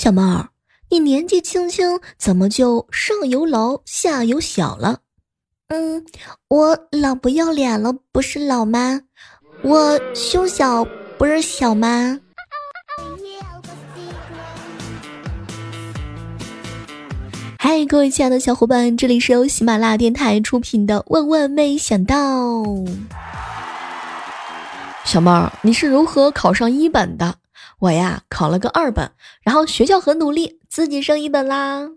小猫儿，你年纪轻轻，怎么就上有老下有小了？嗯，我老不要脸了，不是老吗？我胸小不是小吗？嗨，各位亲爱的小伙伴，这里是由喜马拉雅电台出品的《万万没想到》。小妹儿，你是如何考上一本的？我呀，考了个二本，然后学校很努力，自己升一本啦。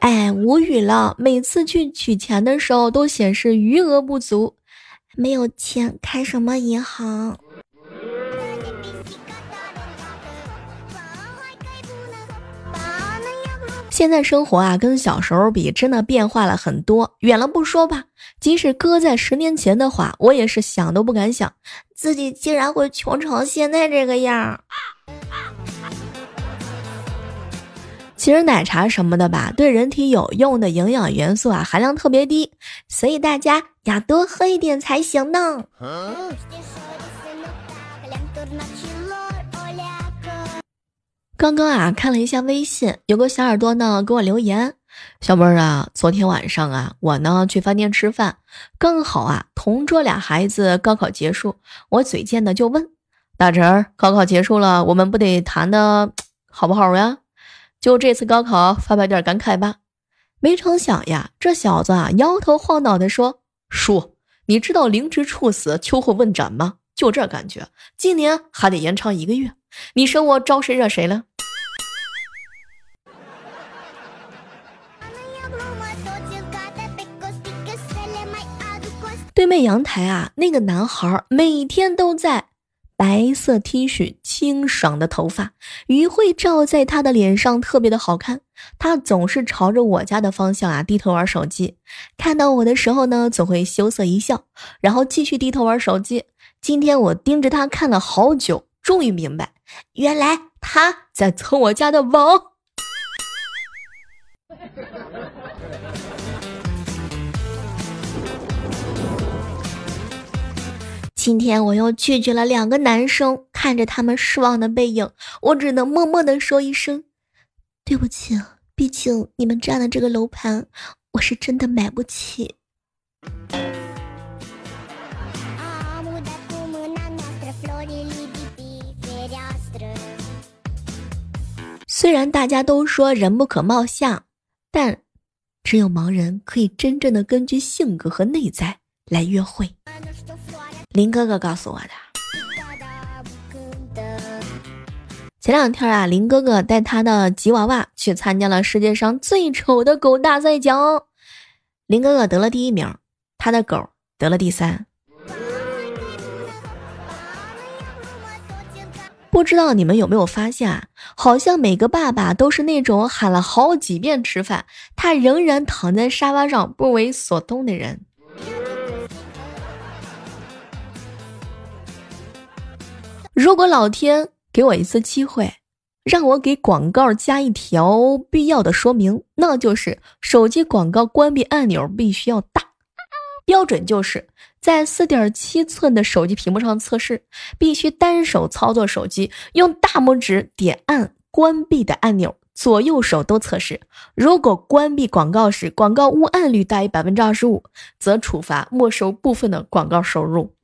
哎，无语了，每次去取钱的时候都显示余额不足，没有钱开什么银行？现在生活啊，跟小时候比，真的变化了很多。远了不说吧，即使搁在十年前的话，我也是想都不敢想，自己竟然会穷成现在这个样儿。其实奶茶什么的吧，对人体有用的营养元素啊，含量特别低，所以大家要多喝一点才行呢。刚刚啊，看了一下微信，有个小耳朵呢给我留言：“小妹儿啊，昨天晚上啊，我呢去饭店吃饭，刚好啊，同桌俩孩子高考结束，我嘴贱的就问大侄儿，高考结束了，我们不得谈的 好不好呀？就这次高考发表点感慨吧。没成想呀，这小子啊摇头晃脑的说：叔，你知道灵芝处死，秋后问斩吗？就这感觉，今年还得延长一个月。”你说我招谁惹谁了？对面阳台啊，那个男孩每天都在，白色 T 恤，清爽的头发，余晖照在他的脸上特别的好看。他总是朝着我家的方向啊低头玩手机，看到我的时候呢，总会羞涩一笑，然后继续低头玩手机。今天我盯着他看了好久，终于明白。原来他在蹭我家的网。今天我又拒绝了两个男生，看着他们失望的背影，我只能默默的说一声对不起。毕竟你们占的这个楼盘，我是真的买不起。虽然大家都说人不可貌相，但只有盲人可以真正的根据性格和内在来约会。林哥哥告诉我的。前两天啊，林哥哥带他的吉娃娃去参加了世界上最丑的狗大赛奖，林哥哥得了第一名，他的狗得了第三。不知道你们有没有发现啊？好像每个爸爸都是那种喊了好几遍吃饭，他仍然躺在沙发上不为所动的人。如果老天给我一次机会，让我给广告加一条必要的说明，那就是手机广告关闭按钮必须要大，标准就是。在四点七寸的手机屏幕上测试，必须单手操作手机，用大拇指点按关闭的按钮，左右手都测试。如果关闭广告时广告误按率大于百分之二十五，则处罚没收部分的广告收入。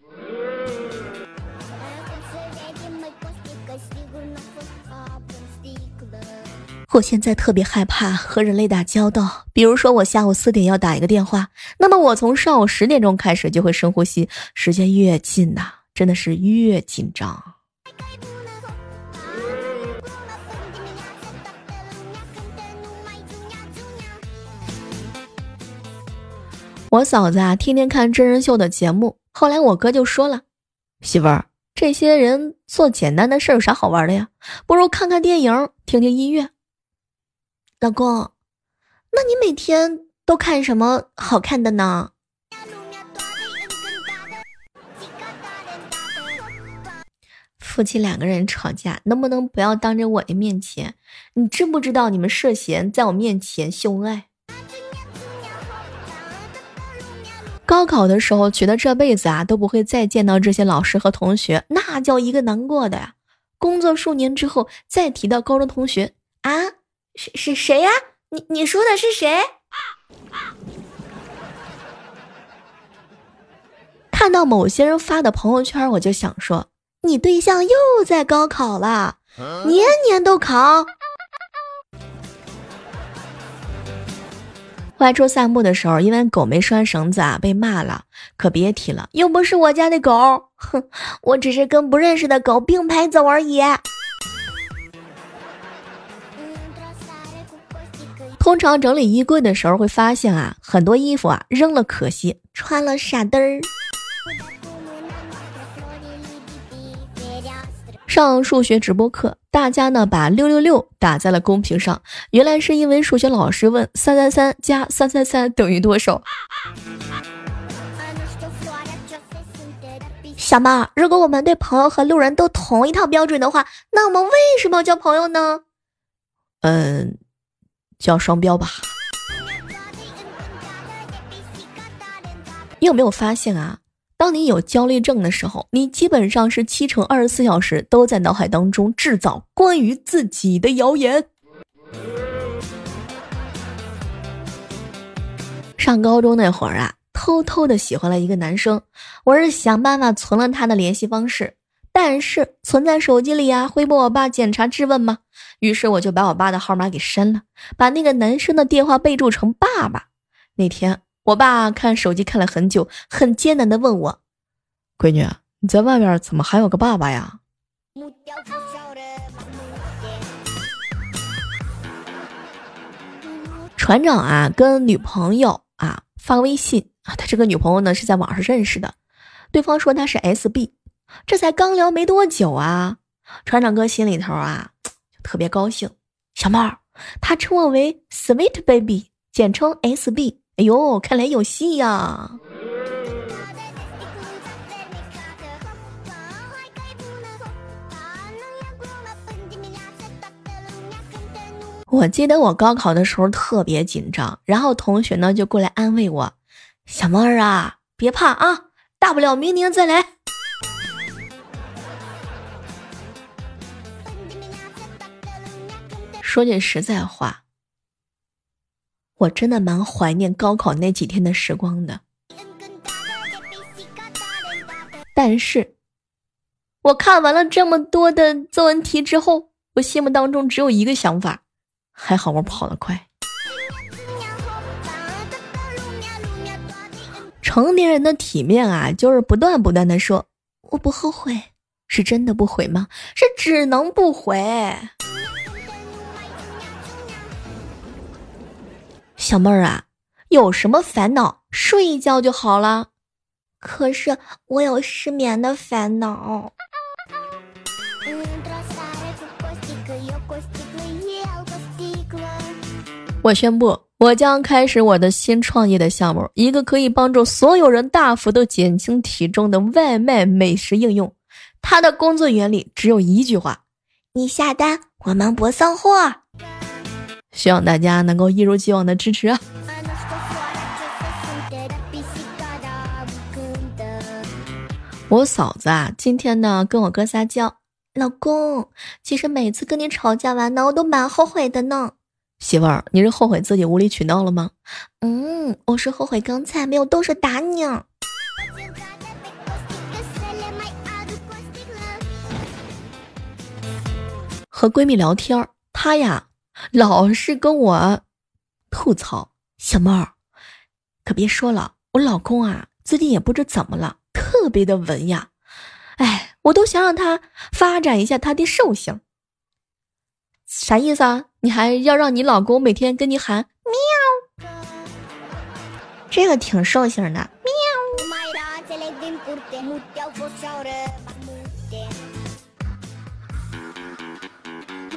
我现在特别害怕和人类打交道，比如说我下午四点要打一个电话，那么我从上午十点钟开始就会深呼吸，时间越近呐，真的是越紧张。我嫂子啊，天天看真人秀的节目，后来我哥就说了：“媳妇儿，这些人做简单的事有啥好玩的呀？不如看看电影，听听音乐。”老公，那你每天都看什么好看的呢？夫妻两个人吵架，能不能不要当着我的面前？你知不知道你们涉嫌在我面前秀恩爱？高考的时候觉得这辈子啊都不会再见到这些老师和同学，那叫一个难过的呀。工作数年之后再提到高中同学啊，是是谁呀？你你说的是谁？看到某些人发的朋友圈，我就想说，你对象又在高考了，年年都考。外出散步的时候，因为狗没拴绳子啊，被骂了。可别提了，又不是我家的狗，哼，我只是跟不认识的狗并排走而已。通常整理衣柜的时候会发现啊，很多衣服啊扔了可惜，穿了傻嘚儿。上数学直播课，大家呢把六六六打在了公屏上，原来是因为数学老师问三三三加三三三等于多少。小猫，如果我们对朋友和路人都同一套标准的话，那我们为什么要交朋友呢？嗯，叫双标吧。你有没有发现啊？当你有焦虑症的时候，你基本上是七乘二十四小时都在脑海当中制造关于自己的谣言。上高中那会儿啊，偷偷的喜欢了一个男生，我是想办法存了他的联系方式，但是存在手机里啊，会被我爸检查质问吗？于是我就把我爸的号码给删了，把那个男生的电话备注成爸爸。那天。我爸看手机看了很久，很艰难的问我：“闺女，你在外面怎么还有个爸爸呀？”船长啊，跟女朋友啊发微信啊，他这个女朋友呢是在网上认识的，对方说他是 SB，这才刚聊没多久啊，船长哥心里头啊就特别高兴。小猫，他称我为 Sweet Baby，简称 SB。哎呦，看来有戏呀！我记得我高考的时候特别紧张，然后同学呢就过来安慰我：“小猫儿啊，别怕啊，大不了明年再来。”说句实在话。我真的蛮怀念高考那几天的时光的，但是，我看完了这么多的作文题之后，我心目当中只有一个想法：还好我跑得快。成年人的体面啊，就是不断不断的说我不后悔，是真的不悔吗？是只能不悔。小妹儿啊，有什么烦恼，睡一觉就好了。可是我有失眠的烦恼。我宣布，我将开始我的新创业的项目，一个可以帮助所有人大幅度减轻体重的外卖美食应用。它的工作原理只有一句话：你下单，我们不送货。希望大家能够一如既往的支持啊！我嫂子啊，今天呢跟我哥撒娇，老公，其实每次跟你吵架完呢，我都蛮后悔的呢。媳妇儿，你是后悔自己无理取闹了吗？嗯，我是后悔刚才没有动手打你。和闺蜜聊天，她呀。老是跟我吐槽，小猫儿，可别说了，我老公啊，最近也不知怎么了，特别的文雅，哎，我都想让他发展一下他的兽性，啥意思啊？你还要让你老公每天跟你喊喵，这个挺兽性的，喵。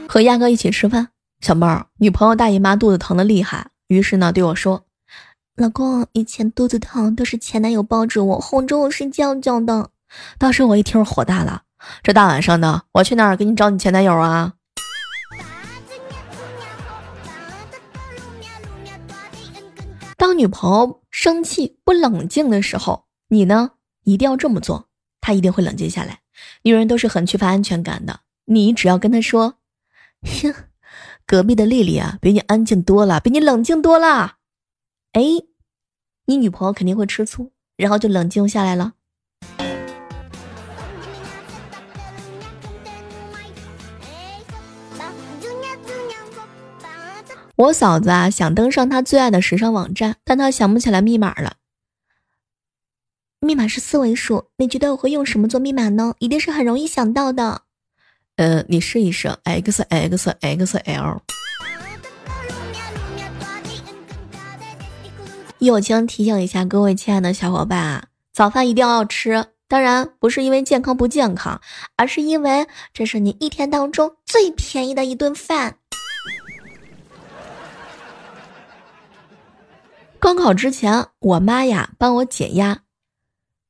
和亚哥一起吃饭。小妹儿，女朋友大姨妈肚子疼的厉害，于是呢对我说：“老公，以前肚子疼都是前男友抱着我哄着我睡觉觉的。”当时我一听火大了，这大晚上的，我去哪儿给你找你前男友啊？当女朋友生气不冷静的时候，你呢一定要这么做，她一定会冷静下来。女人都是很缺乏安全感的，你只要跟她说：“ 哼，隔壁的丽丽啊，比你安静多了，比你冷静多了。”哎，你女朋友肯定会吃醋，然后就冷静下来了。我嫂子啊，想登上她最爱的时尚网站，但她想不起来密码了。密码是四位数，你觉得我会用什么做密码呢？一定是很容易想到的。呃，你试一试，x x x l。友情提醒一下各位亲爱的小伙伴啊，早饭一定要吃，当然不是因为健康不健康，而是因为这是你一天当中最便宜的一顿饭。高考之前，我妈呀帮我减压，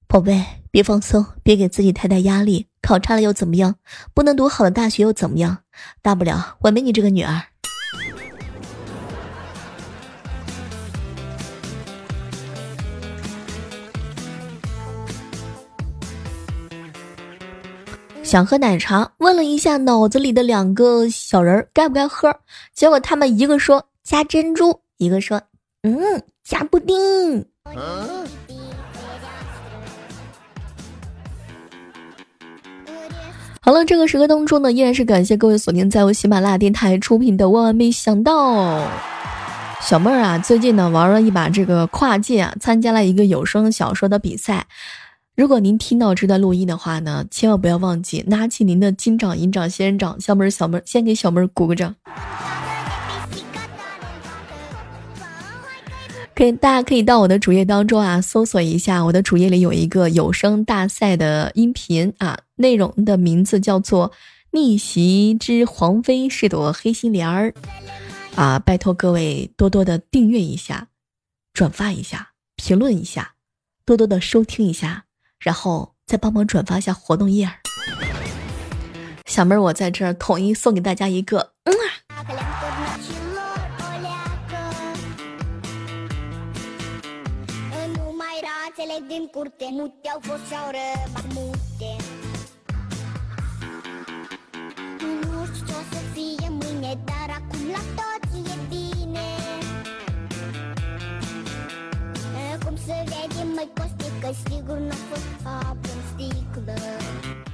宝贝，别放松，别给自己太大压力。考差了又怎么样？不能读好的大学又怎么样？大不了我没你这个女儿。想喝奶茶，问了一下脑子里的两个小人该不该喝，结果他们一个说加珍珠，一个说嗯。加布丁。好了，这个时刻当中呢，依然是感谢各位锁定在我喜马拉雅电台出品的《万万没想到》。小妹儿啊，最近呢玩了一把这个跨界啊，参加了一个有声小说的比赛。如果您听到这段录音的话呢，千万不要忘记拿起您的金掌、银掌、仙人掌。小妹儿，小妹儿，先给小妹儿鼓个掌。可以，大家可以到我的主页当中啊，搜索一下，我的主页里有一个有声大赛的音频啊，内容的名字叫做《逆袭之黄飞是朵黑心莲儿》啊，拜托各位多多的订阅一下，转发一下，评论一下，多多的收听一下，然后再帮忙转发一下活动页儿。小妹儿，我在这儿统一送给大家一个，嗯啊。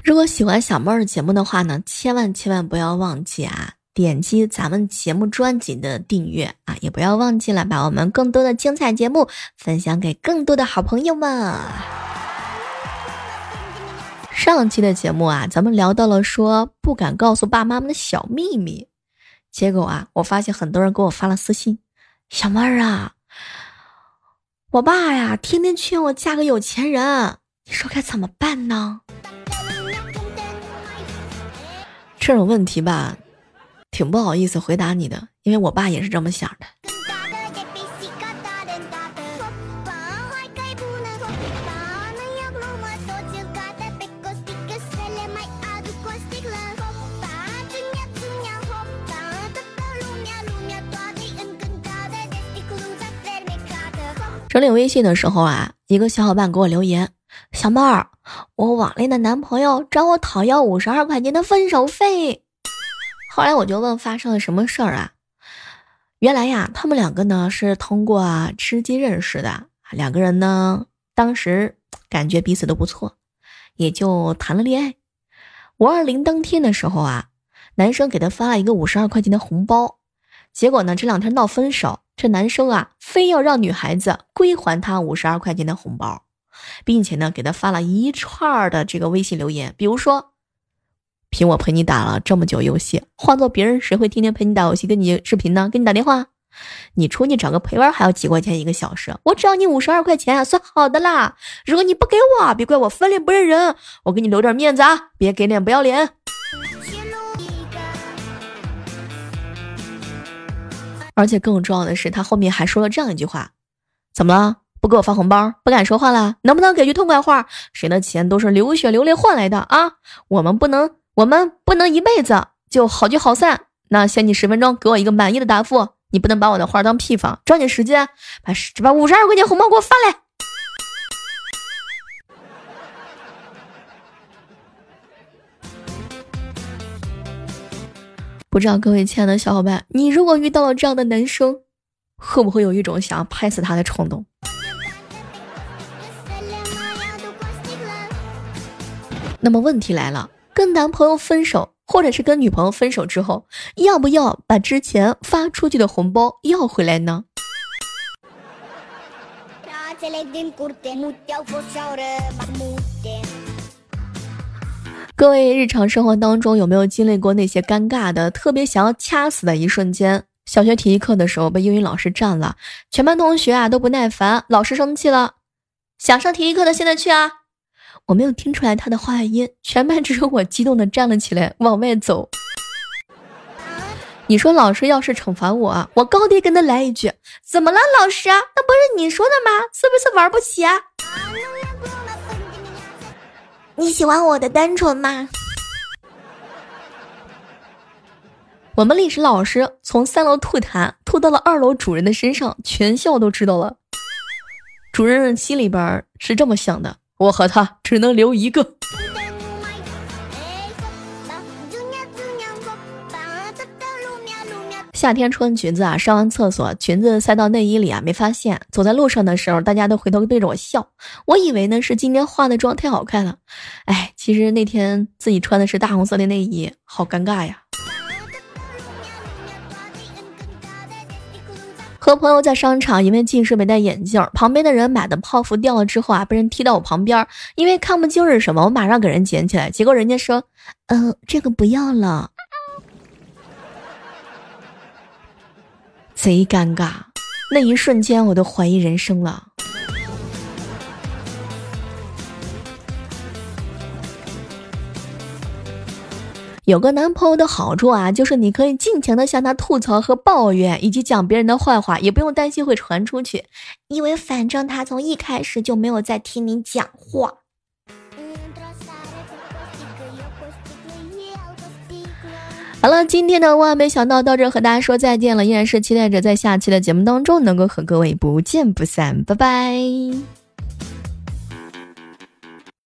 如果喜欢小妹儿节目的话呢，千万千万不要忘记啊！点击咱们节目专辑的订阅啊，也不要忘记了把我们更多的精彩节目分享给更多的好朋友们。上期的节目啊，咱们聊到了说不敢告诉爸妈们的小秘密，结果啊，我发现很多人给我发了私信，小妹儿啊，我爸呀天天劝我嫁个有钱人，你说该怎么办呢？这种问题吧。挺不好意思回答你的，因为我爸也是这么想的。整理微信的时候啊，一个小伙伴给我留言：“小妹儿，我网恋的男朋友找我讨要五十二块钱的分手费。”后来我就问发生了什么事儿啊？原来呀，他们两个呢是通过啊吃鸡认识的，两个人呢当时感觉彼此都不错，也就谈了恋爱。五二零当天的时候啊，男生给他发了一个五十二块钱的红包，结果呢这两天闹分手，这男生啊非要让女孩子归还他五十二块钱的红包，并且呢给他发了一串的这个微信留言，比如说。凭我陪你打了这么久游戏，换做别人谁会天天陪你打游戏、跟你视频呢？给你打电话，你出去找个陪玩还要几块钱一个小时，我只要你五十二块钱，算好的啦。如果你不给我，别怪我翻脸不认人，我给你留点面子啊，别给脸不要脸。而且更重要的是，他后面还说了这样一句话：怎么了？不给我发红包，不敢说话了？能不能给句痛快话？谁的钱都是流血流泪换来的啊？我们不能。我们不能一辈子就好聚好散。那限你十分钟，给我一个满意的答复。你不能把我的话当屁放，抓紧时间把把五十二块钱红包给我发来。不知道各位亲爱的小伙伴，你如果遇到了这样的男生，会不会有一种想要拍死他的冲动？那么问题来了，跟男朋友分手，或者是跟女朋友分手之后，要不要把之前发出去的红包要回来呢？各位日常生活当中有没有经历过那些尴尬的、特别想要掐死的一瞬间？小学体育课的时候被英语老师占了，全班同学啊都不耐烦，老师生气了，想上体育课的现在去啊！我没有听出来他的话音，全班只有我激动的站了起来往外走。你说老师要是惩罚我，我高低跟他来一句：怎么了，老师？那不是你说的吗？是不是玩不起啊？你喜欢我的单纯吗？我们历史老师从三楼吐痰吐到了二楼主任的身上，全校都知道了。主任心里边是这么想的：我和他只能留一个。夏天穿裙子啊，上完厕所裙子塞到内衣里啊，没发现。走在路上的时候，大家都回头对着我笑。我以为呢是今天化的妆太好看了，哎，其实那天自己穿的是大红色的内衣，好尴尬呀。和朋友在商场，因为近视没戴眼镜，旁边的人买的泡芙掉了之后啊，被人踢到我旁边，因为看不清是什么，我马上给人捡起来，结果人家说，嗯，这个不要了。贼尴尬，那一瞬间我都怀疑人生了。有个男朋友的好处啊，就是你可以尽情的向他吐槽和抱怨，以及讲别人的坏话，也不用担心会传出去，因为反正他从一开始就没有在听你讲话。好了，今天的万没想到到这和大家说再见了，依然是期待着在下期的节目当中能够和各位不见不散，拜拜。